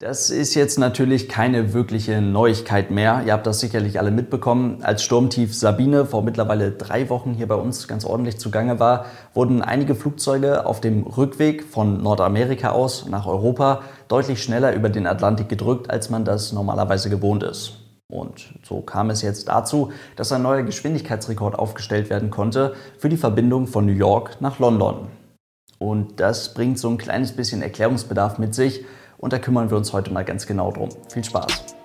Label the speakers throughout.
Speaker 1: Das ist jetzt natürlich keine wirkliche Neuigkeit mehr. Ihr habt das sicherlich alle mitbekommen. Als Sturmtief Sabine vor mittlerweile drei Wochen hier bei uns ganz ordentlich zugange war, wurden einige Flugzeuge auf dem Rückweg von Nordamerika aus nach Europa deutlich schneller über den Atlantik gedrückt, als man das normalerweise gewohnt ist. Und so kam es jetzt dazu, dass ein neuer Geschwindigkeitsrekord aufgestellt werden konnte für die Verbindung von New York nach London. Und das bringt so ein kleines bisschen Erklärungsbedarf mit sich und da kümmern wir uns heute mal ganz genau drum. Viel Spaß!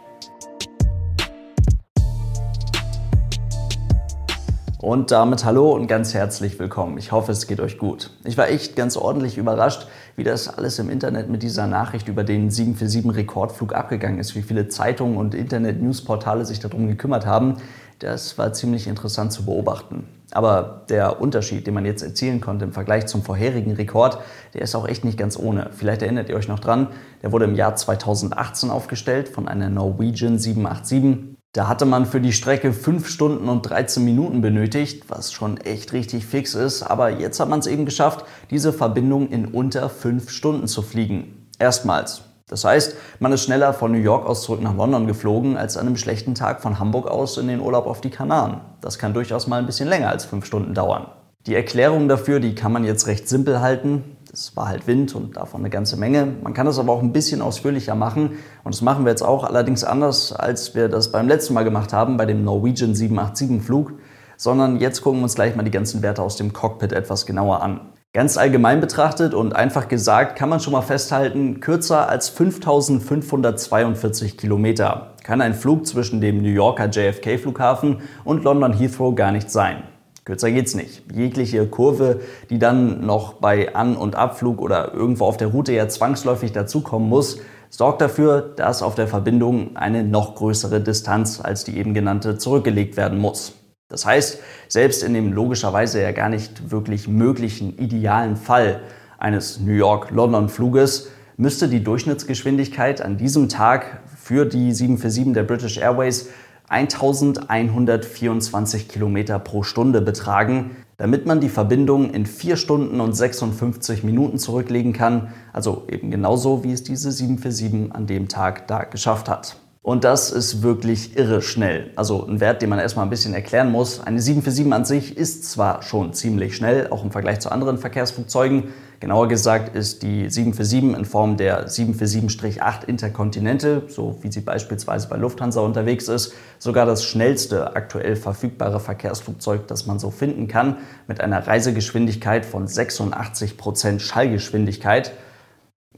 Speaker 1: Und damit hallo und ganz herzlich willkommen. Ich hoffe, es geht euch gut. Ich war echt ganz ordentlich überrascht, wie das alles im Internet mit dieser Nachricht über den 747-Rekordflug abgegangen ist, wie viele Zeitungen und Internet-Newsportale sich darum gekümmert haben. Das war ziemlich interessant zu beobachten. Aber der Unterschied, den man jetzt erzielen konnte im Vergleich zum vorherigen Rekord, der ist auch echt nicht ganz ohne. Vielleicht erinnert ihr euch noch dran, der wurde im Jahr 2018 aufgestellt von einer Norwegian 787. Da hatte man für die Strecke 5 Stunden und 13 Minuten benötigt, was schon echt richtig fix ist. Aber jetzt hat man es eben geschafft, diese Verbindung in unter 5 Stunden zu fliegen. Erstmals. Das heißt, man ist schneller von New York aus zurück nach London geflogen, als an einem schlechten Tag von Hamburg aus in den Urlaub auf die Kanaren. Das kann durchaus mal ein bisschen länger als 5 Stunden dauern. Die Erklärung dafür, die kann man jetzt recht simpel halten. Es war halt Wind und davon eine ganze Menge. Man kann das aber auch ein bisschen ausführlicher machen. Und das machen wir jetzt auch, allerdings anders, als wir das beim letzten Mal gemacht haben, bei dem Norwegian 787-Flug. Sondern jetzt gucken wir uns gleich mal die ganzen Werte aus dem Cockpit etwas genauer an. Ganz allgemein betrachtet und einfach gesagt kann man schon mal festhalten, kürzer als 5542 Kilometer kann ein Flug zwischen dem New Yorker JFK-Flughafen und London Heathrow gar nicht sein. Kürzer geht's nicht. Jegliche Kurve, die dann noch bei An- und Abflug oder irgendwo auf der Route ja zwangsläufig dazukommen muss, sorgt dafür, dass auf der Verbindung eine noch größere Distanz als die eben genannte zurückgelegt werden muss. Das heißt, selbst in dem logischerweise ja gar nicht wirklich möglichen idealen Fall eines New York-London-Fluges müsste die Durchschnittsgeschwindigkeit an diesem Tag für die 747 der British Airways 1124 Kilometer pro Stunde betragen, damit man die Verbindung in 4 Stunden und 56 Minuten zurücklegen kann, also eben genauso wie es diese 747 an dem Tag da geschafft hat. Und das ist wirklich irre schnell. Also ein Wert, den man erstmal ein bisschen erklären muss. Eine 747 an sich ist zwar schon ziemlich schnell, auch im Vergleich zu anderen Verkehrsflugzeugen. Genauer gesagt ist die 747 in Form der 747-8 Interkontinente, so wie sie beispielsweise bei Lufthansa unterwegs ist, sogar das schnellste aktuell verfügbare Verkehrsflugzeug, das man so finden kann, mit einer Reisegeschwindigkeit von 86 Prozent Schallgeschwindigkeit.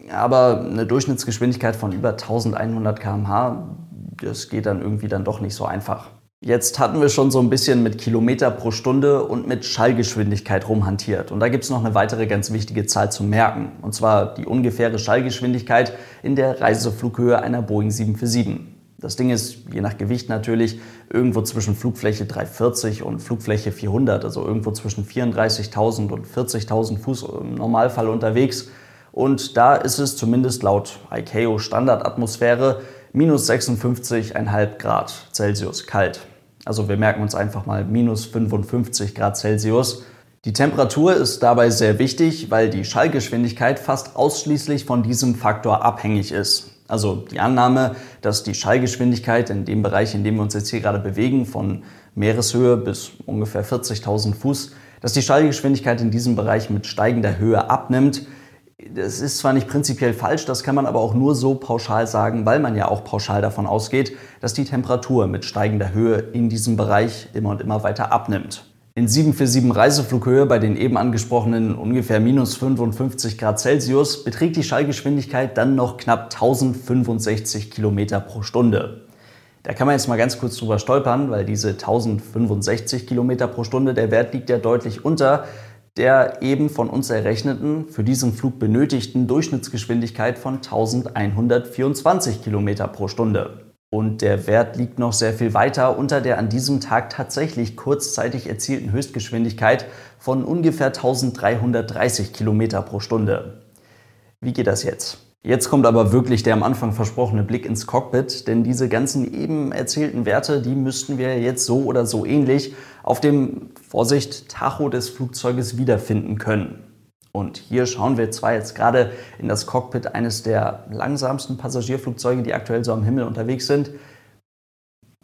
Speaker 1: Aber eine Durchschnittsgeschwindigkeit von über 1100 km/h, das geht dann irgendwie dann doch nicht so einfach. Jetzt hatten wir schon so ein bisschen mit Kilometer pro Stunde und mit Schallgeschwindigkeit rumhantiert. Und da gibt es noch eine weitere ganz wichtige Zahl zu merken. Und zwar die ungefähre Schallgeschwindigkeit in der Reiseflughöhe einer Boeing 747. Das Ding ist, je nach Gewicht natürlich, irgendwo zwischen Flugfläche 340 und Flugfläche 400, also irgendwo zwischen 34.000 und 40.000 Fuß im Normalfall unterwegs. Und da ist es zumindest laut ICAO Standardatmosphäre minus 56,5 Grad Celsius kalt. Also wir merken uns einfach mal minus 55 Grad Celsius. Die Temperatur ist dabei sehr wichtig, weil die Schallgeschwindigkeit fast ausschließlich von diesem Faktor abhängig ist. Also die Annahme, dass die Schallgeschwindigkeit in dem Bereich, in dem wir uns jetzt hier gerade bewegen, von Meereshöhe bis ungefähr 40.000 Fuß, dass die Schallgeschwindigkeit in diesem Bereich mit steigender Höhe abnimmt, das ist zwar nicht prinzipiell falsch, das kann man aber auch nur so pauschal sagen, weil man ja auch pauschal davon ausgeht, dass die Temperatur mit steigender Höhe in diesem Bereich immer und immer weiter abnimmt. In 747 Reiseflughöhe bei den eben angesprochenen ungefähr minus 55 Grad Celsius beträgt die Schallgeschwindigkeit dann noch knapp 1065 Kilometer pro Stunde. Da kann man jetzt mal ganz kurz drüber stolpern, weil diese 1065 Kilometer pro Stunde, der Wert liegt ja deutlich unter der eben von uns errechneten, für diesen Flug benötigten Durchschnittsgeschwindigkeit von 1124 km pro Stunde. Und der Wert liegt noch sehr viel weiter unter der an diesem Tag tatsächlich kurzzeitig erzielten Höchstgeschwindigkeit von ungefähr 1330 km pro Stunde. Wie geht das jetzt? Jetzt kommt aber wirklich der am Anfang versprochene Blick ins Cockpit, denn diese ganzen eben erzählten Werte, die müssten wir jetzt so oder so ähnlich auf dem, Vorsicht, Tacho des Flugzeuges wiederfinden können. Und hier schauen wir zwar jetzt gerade in das Cockpit eines der langsamsten Passagierflugzeuge, die aktuell so am Himmel unterwegs sind.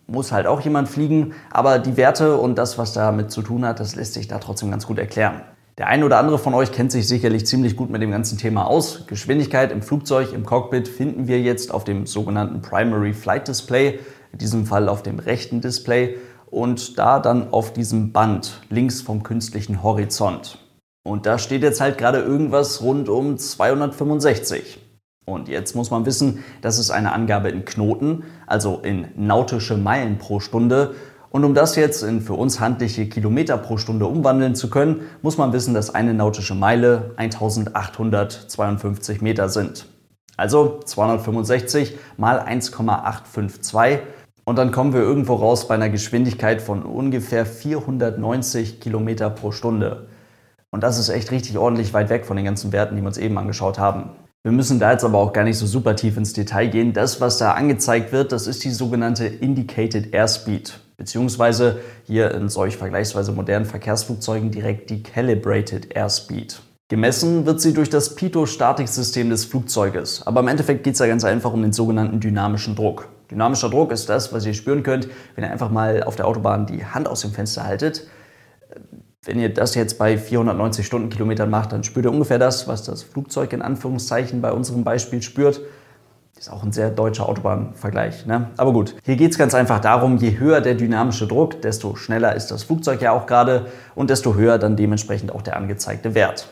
Speaker 1: Muss halt auch jemand fliegen, aber die Werte und das, was damit zu tun hat, das lässt sich da trotzdem ganz gut erklären. Der eine oder andere von euch kennt sich sicherlich ziemlich gut mit dem ganzen Thema aus. Geschwindigkeit im Flugzeug, im Cockpit finden wir jetzt auf dem sogenannten Primary Flight Display, in diesem Fall auf dem rechten Display und da dann auf diesem Band links vom künstlichen Horizont. Und da steht jetzt halt gerade irgendwas rund um 265. Und jetzt muss man wissen, das ist eine Angabe in Knoten, also in nautische Meilen pro Stunde. Und um das jetzt in für uns handliche Kilometer pro Stunde umwandeln zu können, muss man wissen, dass eine nautische Meile 1852 Meter sind. Also 265 mal 1,852 und dann kommen wir irgendwo raus bei einer Geschwindigkeit von ungefähr 490 Kilometer pro Stunde. Und das ist echt richtig ordentlich weit weg von den ganzen Werten, die wir uns eben angeschaut haben. Wir müssen da jetzt aber auch gar nicht so super tief ins Detail gehen. Das, was da angezeigt wird, das ist die sogenannte Indicated Airspeed, beziehungsweise hier in solch vergleichsweise modernen Verkehrsflugzeugen direkt die Calibrated Airspeed. Gemessen wird sie durch das Pitot-Statiksystem des Flugzeuges, aber im Endeffekt geht es ja ganz einfach um den sogenannten dynamischen Druck. Dynamischer Druck ist das, was ihr spüren könnt, wenn ihr einfach mal auf der Autobahn die Hand aus dem Fenster haltet. Wenn ihr das jetzt bei 490 Stundenkilometern macht, dann spürt ihr ungefähr das, was das Flugzeug in Anführungszeichen bei unserem Beispiel spürt. Ist auch ein sehr deutscher Autobahnvergleich. Ne? Aber gut, hier geht es ganz einfach darum, je höher der dynamische Druck, desto schneller ist das Flugzeug ja auch gerade und desto höher dann dementsprechend auch der angezeigte Wert.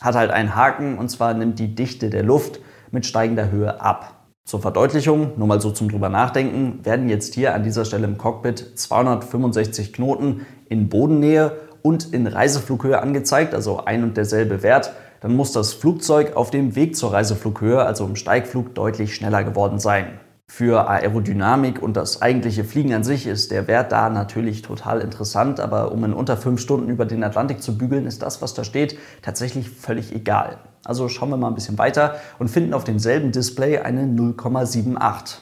Speaker 1: Hat halt einen Haken und zwar nimmt die Dichte der Luft mit steigender Höhe ab. Zur Verdeutlichung, nur mal so zum drüber nachdenken, werden jetzt hier an dieser Stelle im Cockpit 265 Knoten in Bodennähe und in Reiseflughöhe angezeigt, also ein und derselbe Wert. Dann muss das Flugzeug auf dem Weg zur Reiseflughöhe, also im Steigflug, deutlich schneller geworden sein. Für Aerodynamik und das eigentliche Fliegen an sich ist der Wert da natürlich total interessant, aber um in unter fünf Stunden über den Atlantik zu bügeln, ist das, was da steht, tatsächlich völlig egal. Also schauen wir mal ein bisschen weiter und finden auf demselben Display eine 0,78.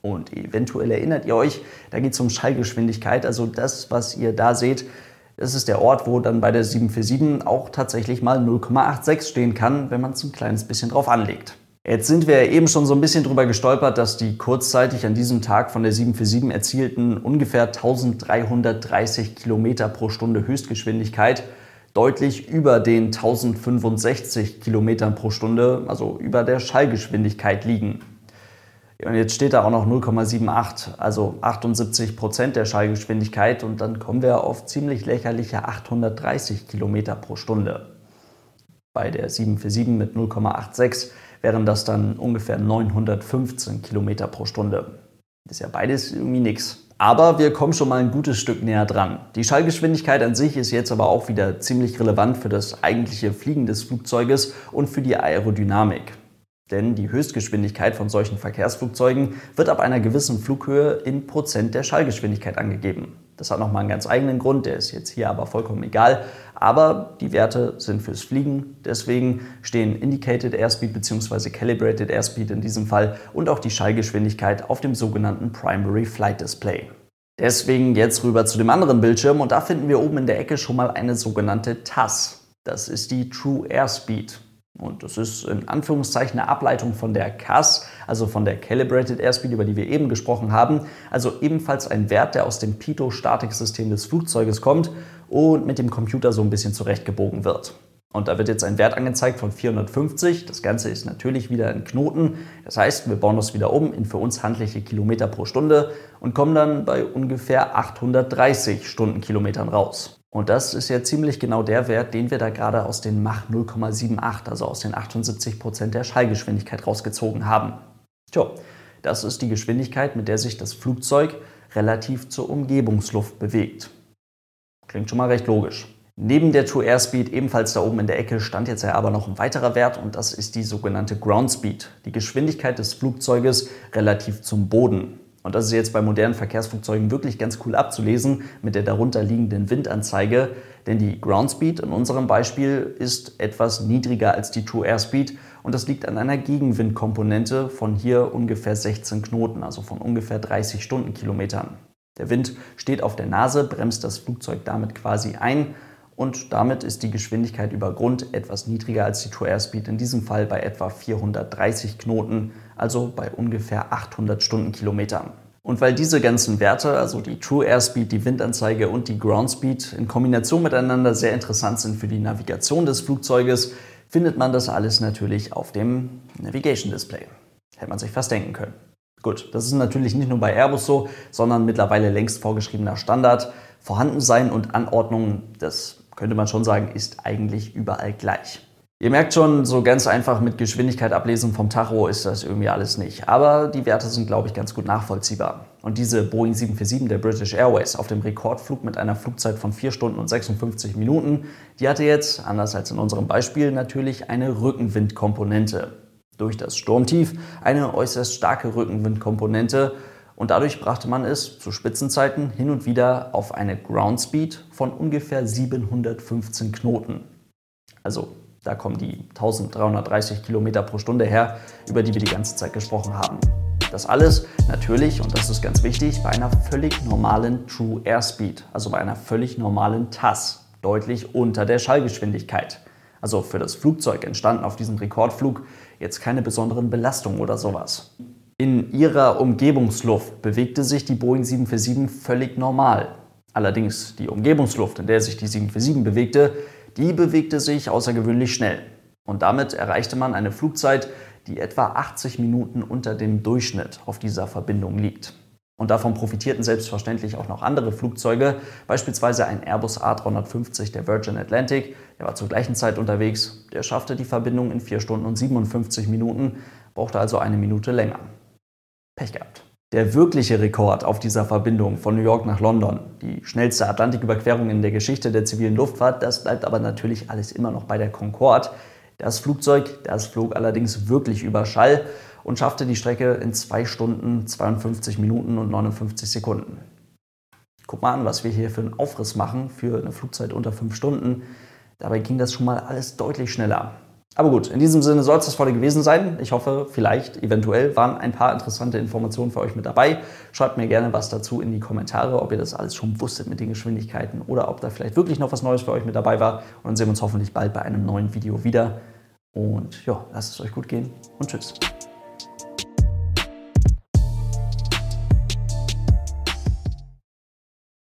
Speaker 1: Und eventuell erinnert ihr euch, da geht es um Schallgeschwindigkeit, also das, was ihr da seht, das ist der Ort, wo dann bei der 747 auch tatsächlich mal 0,86 stehen kann, wenn man es ein kleines bisschen drauf anlegt. Jetzt sind wir eben schon so ein bisschen drüber gestolpert, dass die kurzzeitig an diesem Tag von der 747 erzielten ungefähr 1330 Kilometer pro Stunde Höchstgeschwindigkeit deutlich über den 1065 Kilometern pro Stunde, also über der Schallgeschwindigkeit liegen. Und jetzt steht da auch noch 0,78, also 78 Prozent der Schallgeschwindigkeit und dann kommen wir auf ziemlich lächerliche 830 Kilometer pro Stunde. Bei der 747 mit 0,86 wären das dann ungefähr 915 Kilometer pro Stunde. Ist ja beides irgendwie nichts. Aber wir kommen schon mal ein gutes Stück näher dran. Die Schallgeschwindigkeit an sich ist jetzt aber auch wieder ziemlich relevant für das eigentliche Fliegen des Flugzeuges und für die Aerodynamik. Denn die Höchstgeschwindigkeit von solchen Verkehrsflugzeugen wird ab einer gewissen Flughöhe in Prozent der Schallgeschwindigkeit angegeben. Das hat nochmal einen ganz eigenen Grund, der ist jetzt hier aber vollkommen egal. Aber die Werte sind fürs Fliegen, deswegen stehen Indicated Airspeed bzw. Calibrated Airspeed in diesem Fall und auch die Schallgeschwindigkeit auf dem sogenannten Primary Flight Display. Deswegen jetzt rüber zu dem anderen Bildschirm und da finden wir oben in der Ecke schon mal eine sogenannte TAS. Das ist die True Airspeed. Und das ist in Anführungszeichen eine Ableitung von der CAS, also von der Calibrated Airspeed, über die wir eben gesprochen haben. Also ebenfalls ein Wert, der aus dem Pitot-Statiksystem des Flugzeuges kommt und mit dem Computer so ein bisschen zurechtgebogen wird. Und da wird jetzt ein Wert angezeigt von 450. Das Ganze ist natürlich wieder in Knoten. Das heißt, wir bauen das wieder um in für uns handliche Kilometer pro Stunde und kommen dann bei ungefähr 830 Stundenkilometern raus. Und das ist ja ziemlich genau der Wert, den wir da gerade aus den Mach 0,78, also aus den 78 Prozent der Schallgeschwindigkeit rausgezogen haben. Tja, das ist die Geschwindigkeit, mit der sich das Flugzeug relativ zur Umgebungsluft bewegt. Klingt schon mal recht logisch. Neben der True Airspeed ebenfalls da oben in der Ecke stand jetzt ja aber noch ein weiterer Wert und das ist die sogenannte Ground Speed, die Geschwindigkeit des Flugzeuges relativ zum Boden. Und das ist jetzt bei modernen Verkehrsflugzeugen wirklich ganz cool abzulesen mit der darunter liegenden Windanzeige, denn die Ground Speed in unserem Beispiel ist etwas niedriger als die True Airspeed und das liegt an einer Gegenwindkomponente von hier ungefähr 16 Knoten, also von ungefähr 30 Stundenkilometern. Der Wind steht auf der Nase, bremst das Flugzeug damit quasi ein und damit ist die Geschwindigkeit über Grund etwas niedriger als die True Airspeed, in diesem Fall bei etwa 430 Knoten, also bei ungefähr 800 Stundenkilometern. Und weil diese ganzen Werte, also die True Airspeed, die Windanzeige und die Ground Speed, in Kombination miteinander sehr interessant sind für die Navigation des Flugzeuges, findet man das alles natürlich auf dem Navigation Display. Hätte man sich fast denken können. Gut, das ist natürlich nicht nur bei Airbus so, sondern mittlerweile längst vorgeschriebener Standard. Vorhandensein und Anordnung, das könnte man schon sagen, ist eigentlich überall gleich. Ihr merkt schon, so ganz einfach mit Geschwindigkeit ablesen vom Tacho ist das irgendwie alles nicht. Aber die Werte sind, glaube ich, ganz gut nachvollziehbar. Und diese Boeing 747 der British Airways auf dem Rekordflug mit einer Flugzeit von 4 Stunden und 56 Minuten, die hatte jetzt, anders als in unserem Beispiel, natürlich eine Rückenwindkomponente. Durch das Sturmtief eine äußerst starke Rückenwindkomponente und dadurch brachte man es zu Spitzenzeiten hin und wieder auf eine Ground Speed von ungefähr 715 Knoten. Also da kommen die 1330 Kilometer pro Stunde her, über die wir die ganze Zeit gesprochen haben. Das alles natürlich, und das ist ganz wichtig, bei einer völlig normalen True Airspeed, also bei einer völlig normalen TAS, deutlich unter der Schallgeschwindigkeit. Also für das Flugzeug entstanden auf diesem Rekordflug jetzt keine besonderen Belastungen oder sowas. In ihrer Umgebungsluft bewegte sich die Boeing 747 völlig normal. Allerdings die Umgebungsluft, in der sich die 747 bewegte, die bewegte sich außergewöhnlich schnell. Und damit erreichte man eine Flugzeit, die etwa 80 Minuten unter dem Durchschnitt auf dieser Verbindung liegt. Und davon profitierten selbstverständlich auch noch andere Flugzeuge, beispielsweise ein Airbus A350 der Virgin Atlantic, der war zur gleichen Zeit unterwegs, der schaffte die Verbindung in 4 Stunden und 57 Minuten, brauchte also eine Minute länger. Pech gehabt. Der wirkliche Rekord auf dieser Verbindung von New York nach London, die schnellste Atlantiküberquerung in der Geschichte der zivilen Luftfahrt, das bleibt aber natürlich alles immer noch bei der Concorde. Das Flugzeug, das flog allerdings wirklich über Schall und schaffte die Strecke in 2 Stunden, 52 Minuten und 59 Sekunden. Guck mal an, was wir hier für einen Aufriss machen für eine Flugzeit unter 5 Stunden. Dabei ging das schon mal alles deutlich schneller. Aber gut, in diesem Sinne soll es das heute gewesen sein. Ich hoffe, vielleicht, eventuell waren ein paar interessante Informationen für euch mit dabei. Schreibt mir gerne was dazu in die Kommentare, ob ihr das alles schon wusstet mit den Geschwindigkeiten oder ob da vielleicht wirklich noch was Neues für euch mit dabei war. Und dann sehen wir uns hoffentlich bald bei einem neuen Video wieder. Und ja, lasst es euch gut gehen und tschüss.